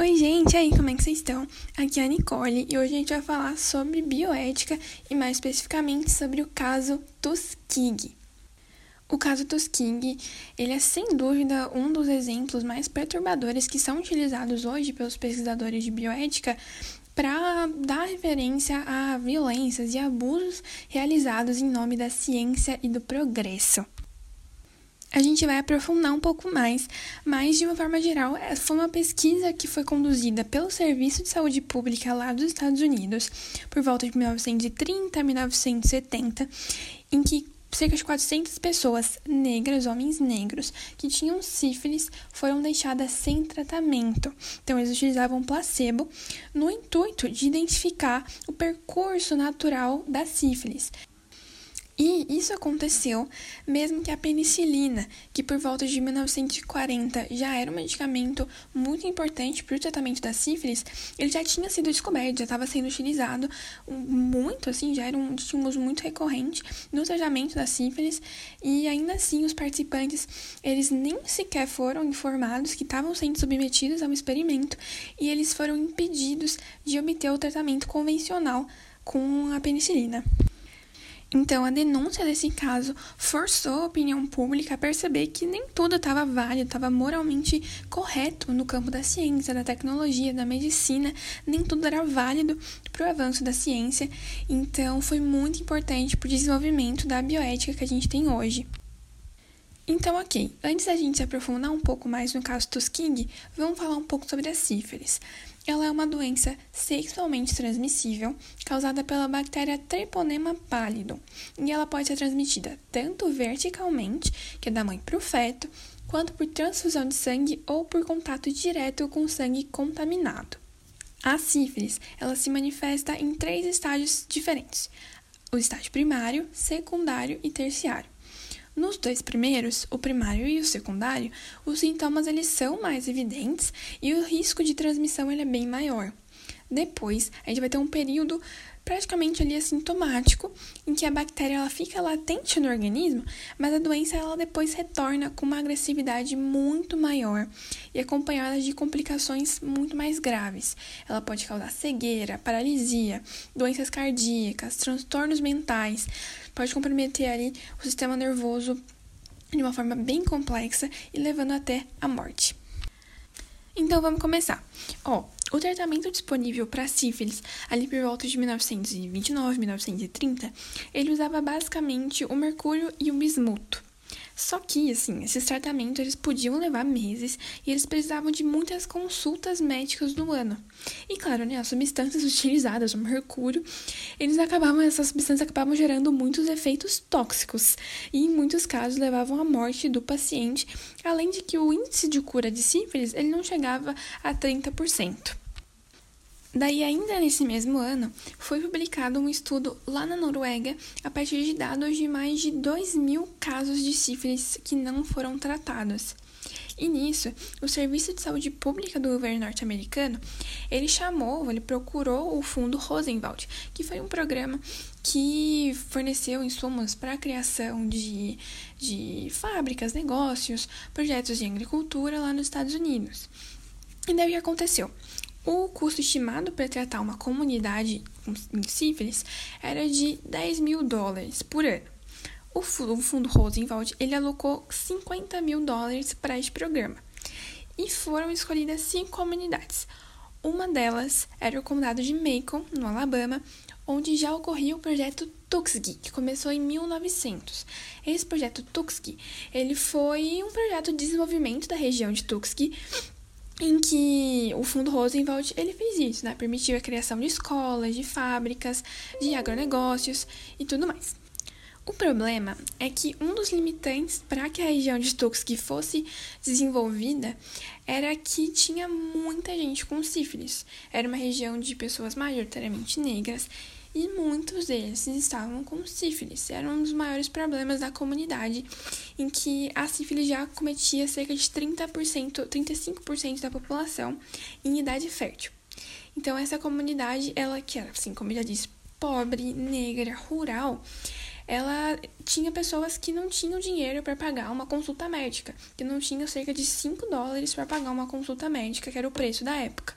Oi, gente, aí, como é que vocês estão? Aqui é a Nicole e hoje a gente vai falar sobre bioética e mais especificamente sobre o caso Tuskegee. O caso Tuskegee, ele é sem dúvida um dos exemplos mais perturbadores que são utilizados hoje pelos pesquisadores de bioética para dar referência a violências e abusos realizados em nome da ciência e do progresso a gente vai aprofundar um pouco mais, mas de uma forma geral, é, foi uma pesquisa que foi conduzida pelo Serviço de Saúde Pública lá dos Estados Unidos, por volta de 1930 a 1970, em que cerca de 400 pessoas negras, homens negros, que tinham sífilis, foram deixadas sem tratamento. Então, eles utilizavam placebo no intuito de identificar o percurso natural da sífilis. E isso aconteceu mesmo que a penicilina, que por volta de 1940 já era um medicamento muito importante para o tratamento da sífilis, ele já tinha sido descoberto, já estava sendo utilizado muito, assim, já era um estímulo muito recorrente no tratamento da sífilis, e ainda assim os participantes, eles nem sequer foram informados que estavam sendo submetidos a um experimento, e eles foram impedidos de obter o tratamento convencional com a penicilina. Então, a denúncia desse caso forçou a opinião pública a perceber que nem tudo estava válido, estava moralmente correto no campo da ciência, da tecnologia, da medicina, nem tudo era válido para o avanço da ciência. Então, foi muito importante para o desenvolvimento da bioética que a gente tem hoje. Então, ok, antes da gente se aprofundar um pouco mais no caso Tuskegee, vamos falar um pouco sobre a sífilis. Ela é uma doença sexualmente transmissível causada pela bactéria Treponema pallidum e ela pode ser transmitida tanto verticalmente, que é da mãe para o feto, quanto por transfusão de sangue ou por contato direto com sangue contaminado. A sífilis, ela se manifesta em três estágios diferentes: o estágio primário, secundário e terciário. Nos dois primeiros, o primário e o secundário, os sintomas eles são mais evidentes e o risco de transmissão ele é bem maior. Depois, a gente vai ter um período praticamente ali assintomático, em que a bactéria ela fica latente no organismo, mas a doença ela depois retorna com uma agressividade muito maior e acompanhada de complicações muito mais graves. Ela pode causar cegueira, paralisia, doenças cardíacas, transtornos mentais, pode comprometer ali o sistema nervoso de uma forma bem complexa e levando até a morte. Então vamos começar. Ó, o tratamento disponível para sífilis, ali por volta de 1929, 1930, ele usava basicamente o mercúrio e o bismuto. Só que, assim, esses tratamentos eles podiam levar meses e eles precisavam de muitas consultas médicas no ano. E claro, né, as substâncias utilizadas, o mercúrio, eles acabavam, essas substâncias acabavam gerando muitos efeitos tóxicos e em muitos casos levavam à morte do paciente, além de que o índice de cura de sífilis ele não chegava a 30%. Daí, ainda nesse mesmo ano, foi publicado um estudo lá na Noruega a partir de dados de mais de 2 mil casos de sífilis que não foram tratados. E nisso, o Serviço de Saúde Pública do governo norte-americano, ele chamou, ele procurou o Fundo Rosenwald, que foi um programa que forneceu insumos para a criação de, de fábricas, negócios, projetos de agricultura lá nos Estados Unidos. E daí o que aconteceu? O custo estimado para tratar uma comunidade em sífilis era de 10 mil dólares por ano. O fundo Rosenwald ele alocou 50 mil dólares para este programa e foram escolhidas cinco comunidades. Uma delas era o condado de Macon, no Alabama, onde já ocorria o projeto Tuskegee, que começou em 1900. Esse projeto Tuskegee, ele foi um projeto de desenvolvimento da região de Tuskegee em que o Fundo Rosenwald ele fez isso, né? Permitiu a criação de escolas, de fábricas, de agronegócios e tudo mais. O problema é que um dos limitantes para que a região de Tuskegee fosse desenvolvida era que tinha muita gente com sífilis. Era uma região de pessoas majoritariamente negras e muitos deles estavam com sífilis. Era um dos maiores problemas da comunidade, em que a sífilis já cometia cerca de 30%, 35% da população em idade fértil. Então essa comunidade, ela que era, assim, como eu já disse, pobre, negra, rural, ela tinha pessoas que não tinham dinheiro para pagar uma consulta médica, que não tinham cerca de 5 dólares para pagar uma consulta médica, que era o preço da época.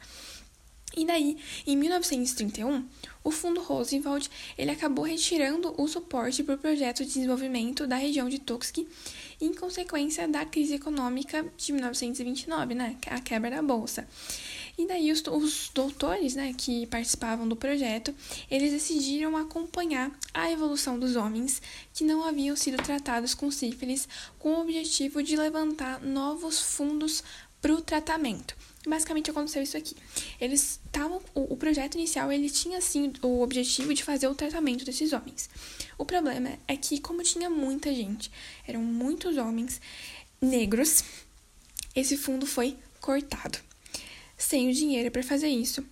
E daí, em 1931, o Fundo Roosevelt ele acabou retirando o suporte para o projeto de desenvolvimento da região de Tuskegee em consequência da crise econômica de 1929, né, a quebra da bolsa. E daí os, os doutores, né, que participavam do projeto, eles decidiram acompanhar a evolução dos homens que não haviam sido tratados com sífilis, com o objetivo de levantar novos fundos para o tratamento. Basicamente aconteceu isso aqui. Eles estavam. O, o, projeto inicial ele tinha assim o objetivo de fazer o tratamento desses homens. O problema é que, como tinha muita gente, eram muitos homens negros, esse fundo foi cortado. Sem o dinheiro para fazer isso,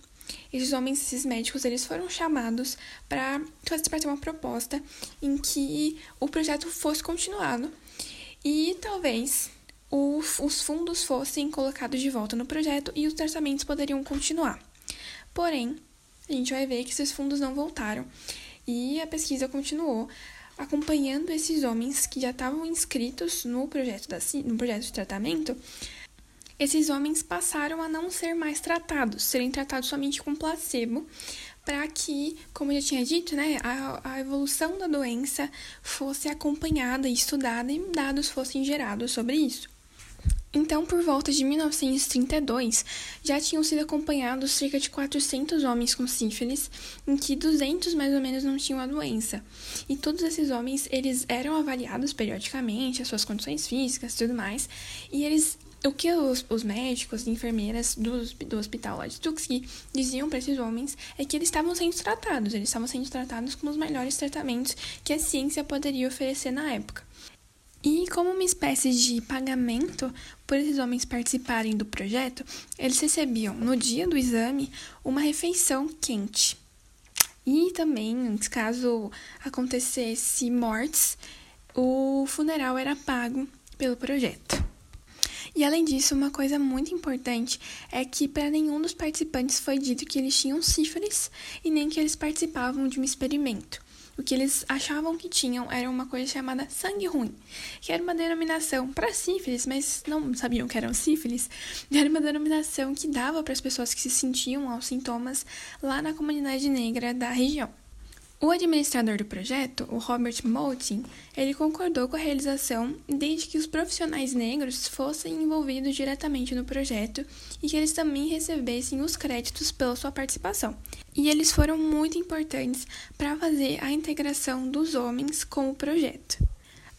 esses homens, esses médicos, eles foram chamados para fazer uma proposta em que o projeto fosse continuado e talvez os fundos fossem colocados de volta no projeto e os tratamentos poderiam continuar. Porém, a gente vai ver que esses fundos não voltaram e a pesquisa continuou acompanhando esses homens que já estavam inscritos no projeto, da, no projeto de tratamento. Esses homens passaram a não ser mais tratados, serem tratados somente com placebo, para que, como eu já tinha dito, né, a, a evolução da doença fosse acompanhada e estudada e dados fossem gerados sobre isso. Então, por volta de 1932, já tinham sido acompanhados cerca de 400 homens com sífilis, em que 200 mais ou menos não tinham a doença. E todos esses homens, eles eram avaliados periodicamente, as suas condições físicas e tudo mais, e eles o que os, os médicos e enfermeiras do, do hospital lá de Tuxi diziam para esses homens é que eles estavam sendo tratados, eles estavam sendo tratados com os melhores tratamentos que a ciência poderia oferecer na época. E como uma espécie de pagamento por esses homens participarem do projeto, eles recebiam no dia do exame uma refeição quente. E também, caso acontecesse mortes, o funeral era pago pelo projeto. E além disso, uma coisa muito importante é que para nenhum dos participantes foi dito que eles tinham sífilis e nem que eles participavam de um experimento. O que eles achavam que tinham era uma coisa chamada sangue ruim, que era uma denominação para sífilis, mas não sabiam que eram sífilis. Era uma denominação que dava para as pessoas que se sentiam aos sintomas lá na comunidade negra da região. O administrador do projeto, o Robert Moulton, ele concordou com a realização desde que os profissionais negros fossem envolvidos diretamente no projeto e que eles também recebessem os créditos pela sua participação. E eles foram muito importantes para fazer a integração dos homens com o projeto.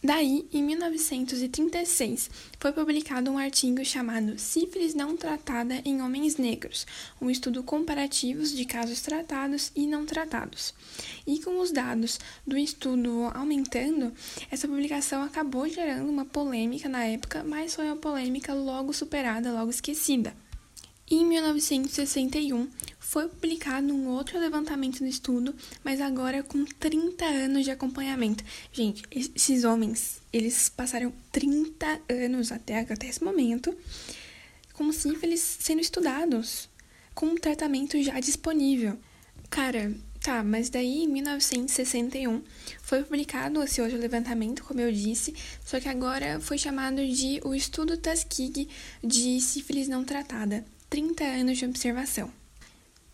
Daí, em 1936, foi publicado um artigo chamado Sífilis não tratada em homens negros, um estudo comparativo de casos tratados e não tratados. E com os dados do estudo aumentando, essa publicação acabou gerando uma polêmica na época, mas foi uma polêmica logo superada, logo esquecida. Em 1961, foi publicado um outro levantamento do estudo, mas agora com 30 anos de acompanhamento. Gente, esses homens, eles passaram 30 anos até, até esse momento com sífilis sendo estudados, com um tratamento já disponível. Cara, tá, mas daí em 1961 foi publicado esse outro levantamento, como eu disse, só que agora foi chamado de o estudo Tuskegee de sífilis não tratada. 30 anos de observação.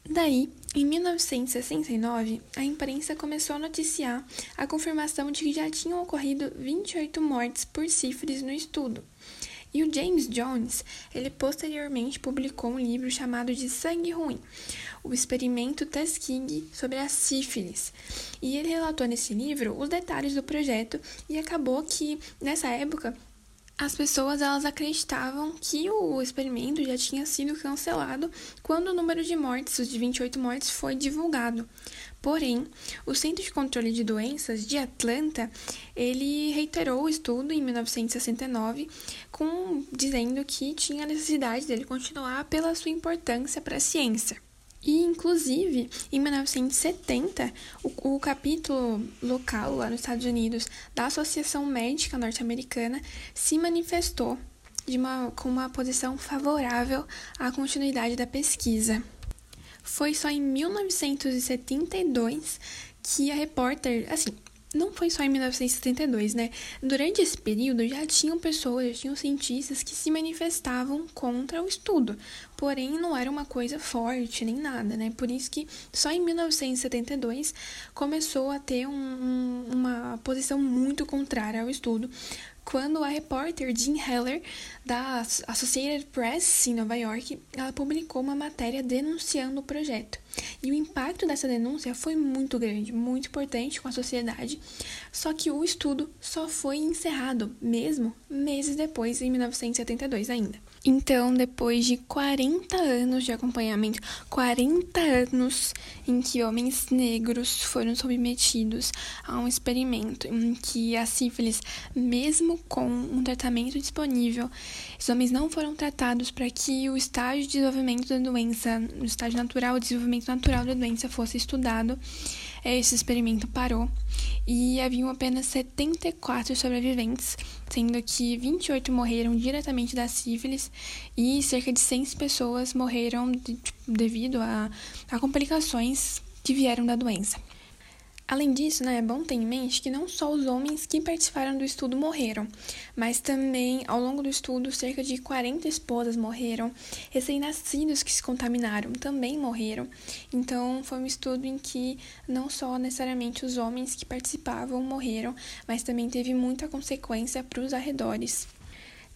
Daí, em 1969, a imprensa começou a noticiar a confirmação de que já tinham ocorrido 28 mortes por sífilis no estudo. E o James Jones, ele posteriormente publicou um livro chamado de Sangue Ruim, o experimento Tuskegee sobre a sífilis. E ele relatou nesse livro os detalhes do projeto e acabou que, nessa época, as pessoas elas acreditavam que o experimento já tinha sido cancelado quando o número de mortes, os de 28 mortes, foi divulgado. Porém, o Centro de Controle de Doenças de Atlanta, ele reiterou o estudo em 1969, com dizendo que tinha necessidade dele continuar pela sua importância para a ciência. E, inclusive, em 1970, o, o, capítulo local lá nos Estados Unidos da Associação Médica Norte-Americana se manifestou de uma, com uma posição favorável à continuidade da pesquisa. Foi só em 1972 que a repórter, assim, não foi só em 1972, né? Durante esse período já tinham pessoas, já tinham cientistas que se manifestavam contra o estudo, porém não era uma coisa forte nem nada, né? Por isso que só em 1972 começou a ter um, uma posição muito contrária ao estudo, quando a repórter Jean Heller, da Associated Press em Nova York, ela publicou uma matéria denunciando o projeto. E o impacto dessa denúncia foi muito grande, muito importante com a sociedade, só que o estudo só foi encerrado, mesmo meses depois, em 1972 ainda. Então, depois de 40 anos de acompanhamento, 40 anos em que homens negros foram submetidos a um experimento em que a sífilis, mesmo com um tratamento disponível, os homens não foram tratados para que o estágio de desenvolvimento da doença, o estágio natural, o desenvolvimento natural da doença fosse estudado. Esse experimento parou e haviam apenas 74 sobreviventes, sendo que 28 morreram diretamente da sífilis e cerca de 100 pessoas morreram de, devido a, a complicações que vieram da doença. Além disso, né, é bom ter em mente que não só os homens que participaram do estudo morreram, mas também, ao longo do estudo, cerca de 40 esposas morreram, recém-nascidos que se contaminaram também morreram. Então, foi um estudo em que não só necessariamente os homens que participavam morreram, mas também teve muita consequência para os arredores.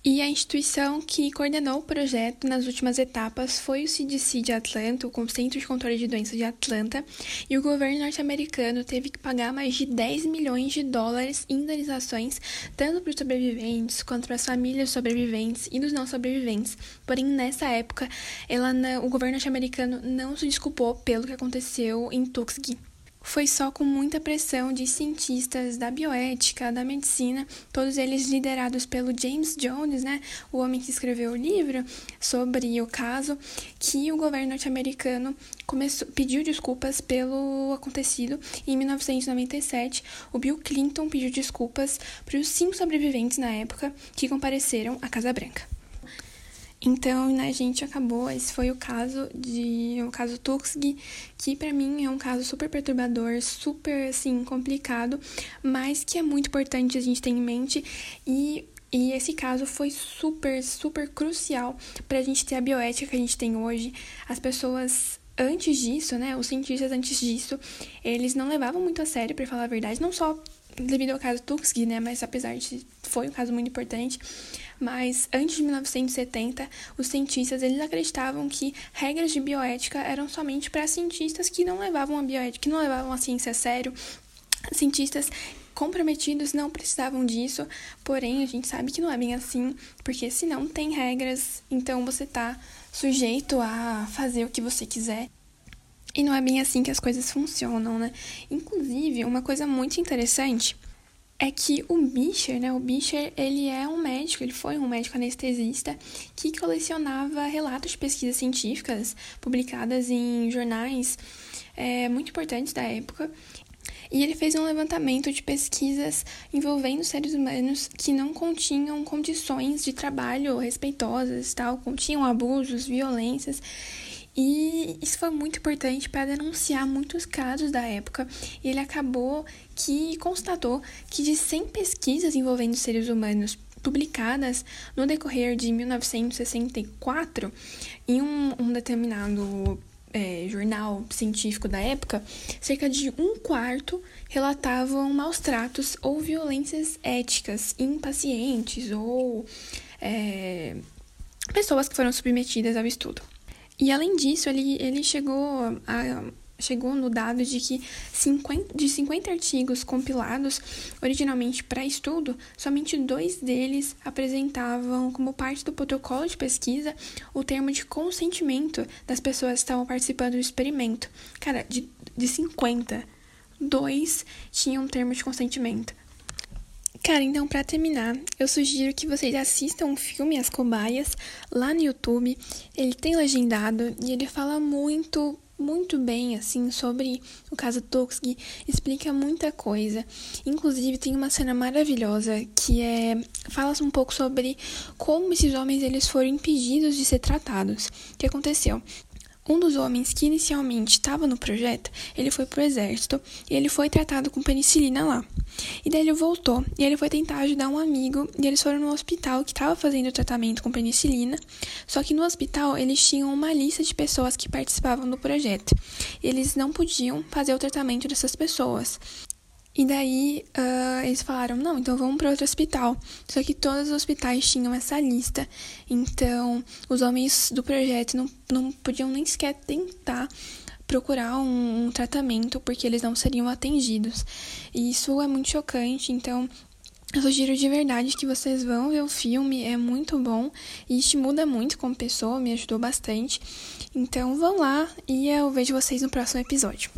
E a instituição que coordenou o projeto nas últimas etapas foi o CDC de Atlanta, o Centro de Controle de Doenças de Atlanta, e o governo norte-americano teve que pagar mais de 10 milhões de dólares em indenizações, tanto para os sobreviventes quanto para as famílias sobreviventes e dos não sobreviventes. Porém, nessa época, ela, o governo norte-americano não se desculpou pelo que aconteceu em Tuskegee foi só com muita pressão de cientistas da bioética, da medicina, todos eles liderados pelo James Jones, né, o homem que escreveu o livro sobre o caso, que o governo norte-americano começou, pediu desculpas pelo acontecido. Em 1997, o Bill Clinton pediu desculpas para os cinco sobreviventes na época que compareceram à Casa Branca. Então, né, gente, acabou. Esse foi o caso de o caso Tuxg, que para mim é um caso super perturbador, super assim complicado, mas que é muito importante a gente ter em mente e e esse caso foi super, super crucial para a gente ter a bioética que a gente tem hoje. As pessoas antes disso, né, os cientistas antes disso, eles não levavam muito a sério, para falar a verdade, não só devido ao caso Tuxg, né, mas apesar de foi um caso muito importante, mas antes de 1970, os cientistas eles acreditavam que regras de bioética eram somente para cientistas que não levavam a bioética, que não levavam a ciência a sério, cientistas comprometidos não precisavam disso, porém a gente sabe que não é bem assim, porque se não tem regras, então você está sujeito a fazer o que você quiser. E não é bem assim que as coisas funcionam, né? Inclusive, uma coisa muito interessante é que o Bischer, né, o Bischer, ele é um médico, ele foi um médico anestesista que colecionava relatos de pesquisas científicas publicadas em jornais é, muito importantes da época. E ele fez um levantamento de pesquisas envolvendo seres humanos que não continham condições de trabalho respeitosas, tal, continham abusos, violências. E isso foi muito importante para denunciar muitos casos da época. E ele acabou que constatou que de 100 pesquisas envolvendo seres humanos publicadas no decorrer de 1964 em um, um determinado é, jornal científico da época, cerca de um quarto relatavam maus tratos ou violências éticas em pacientes ou é, pessoas que foram submetidas ao estudo. E além disso, ele, ele chegou a chegou no dado de que 50, de 50 artigos compilados originalmente para estudo, somente dois deles apresentavam como parte do protocolo de pesquisa o termo de consentimento das pessoas que estavam participando do experimento. Cara, de, de 50, dois tinham termo de consentimento. Cara, então para terminar, eu sugiro que vocês assistam o filme As Cobaias lá no YouTube. Ele tem legendado e ele fala muito, muito bem assim sobre o caso Tuskegee, explica muita coisa. Inclusive tem uma cena maravilhosa que é fala um pouco sobre como esses homens eles foram impedidos de ser tratados. O que aconteceu? Um dos homens que inicialmente estava no projeto, ele foi pro exército e ele foi tratado com penicilina lá. E daí ele voltou e ele foi tentar ajudar um amigo e eles foram no hospital que estava fazendo o tratamento com penicilina. Só que no hospital eles tinham uma lista de pessoas que participavam do projeto. Eles não podiam fazer o tratamento dessas pessoas. E daí uh, eles falaram, não, então vamos para outro hospital. Só que todos os hospitais tinham essa lista. Então os homens do projeto não, não podiam nem sequer tentar procurar um, um tratamento porque eles não seriam atendidos. E isso é muito chocante, então eu sugiro de verdade que vocês vão ver o filme, é muito bom e te muda muito como pessoa, me ajudou bastante. Então vão lá e eu vejo vocês no próximo episódio.